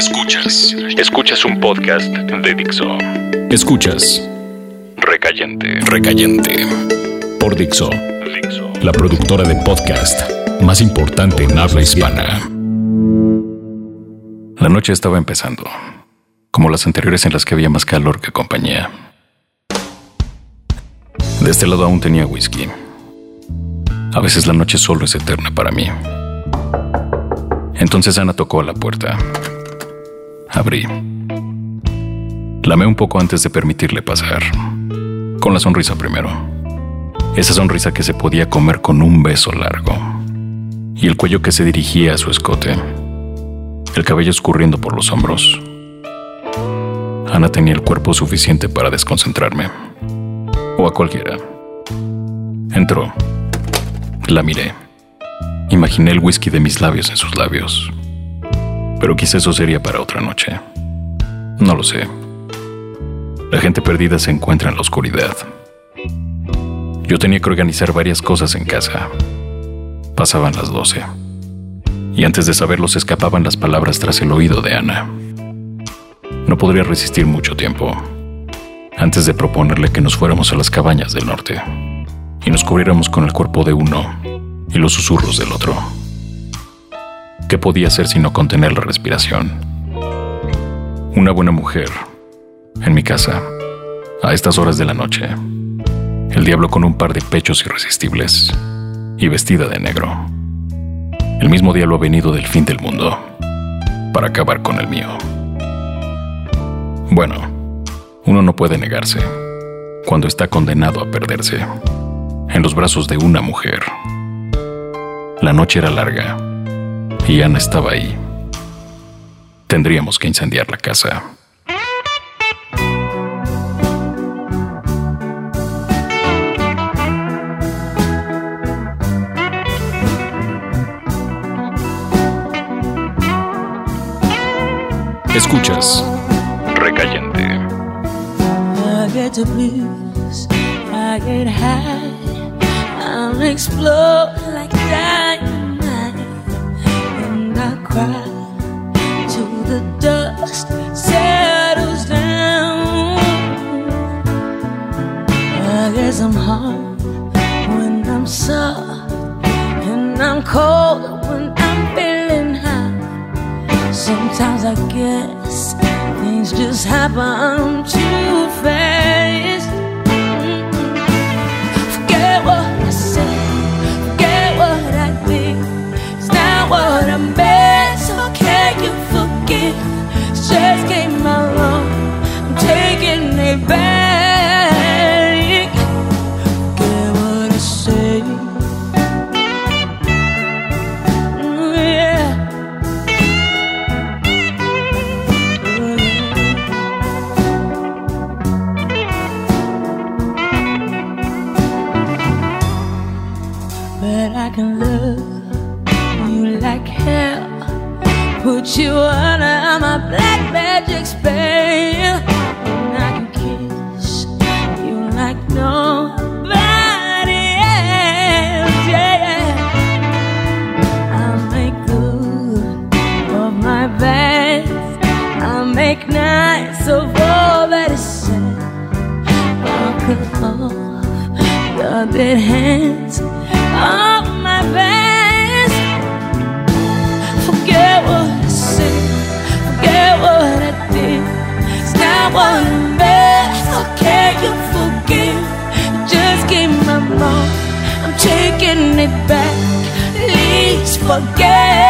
Escuchas. Escuchas un podcast de Dixo. Escuchas. Recayente. Recayente. Por Dixo. Dixo. La productora de podcast más importante en habla hispana. La noche estaba empezando. Como las anteriores en las que había más calor que compañía. De este lado aún tenía whisky. A veces la noche solo es eterna para mí. Entonces Ana tocó a la puerta. Abrí. Lamé un poco antes de permitirle pasar. Con la sonrisa primero. Esa sonrisa que se podía comer con un beso largo. Y el cuello que se dirigía a su escote. El cabello escurriendo por los hombros. Ana tenía el cuerpo suficiente para desconcentrarme. O a cualquiera. Entró. La miré. Imaginé el whisky de mis labios en sus labios. Pero quizá eso sería para otra noche. No lo sé. La gente perdida se encuentra en la oscuridad. Yo tenía que organizar varias cosas en casa. Pasaban las doce. Y antes de saberlo se escapaban las palabras tras el oído de Ana. No podría resistir mucho tiempo. Antes de proponerle que nos fuéramos a las cabañas del norte y nos cubriéramos con el cuerpo de uno y los susurros del otro. ¿Qué podía hacer sino contener la respiración? Una buena mujer, en mi casa, a estas horas de la noche. El diablo con un par de pechos irresistibles y vestida de negro. El mismo diablo ha venido del fin del mundo para acabar con el mío. Bueno, uno no puede negarse cuando está condenado a perderse en los brazos de una mujer. La noche era larga y Ana estaba ahí. Tendríamos que incendiar la casa. Escuchas Recayente. Cry the dust settles down. I guess I'm hard when I'm soft, and I'm cold when I'm feeling high. Sometimes I guess things just happen too fast. Like hell. Put you under my black magic spell. And I can kiss you like nobody else. Yeah. I'll make good of my best. I'll make nice of all that is. I'll cut off your dead hands off my past. So can you forgive? Just give my. I'm taking it back. Please forget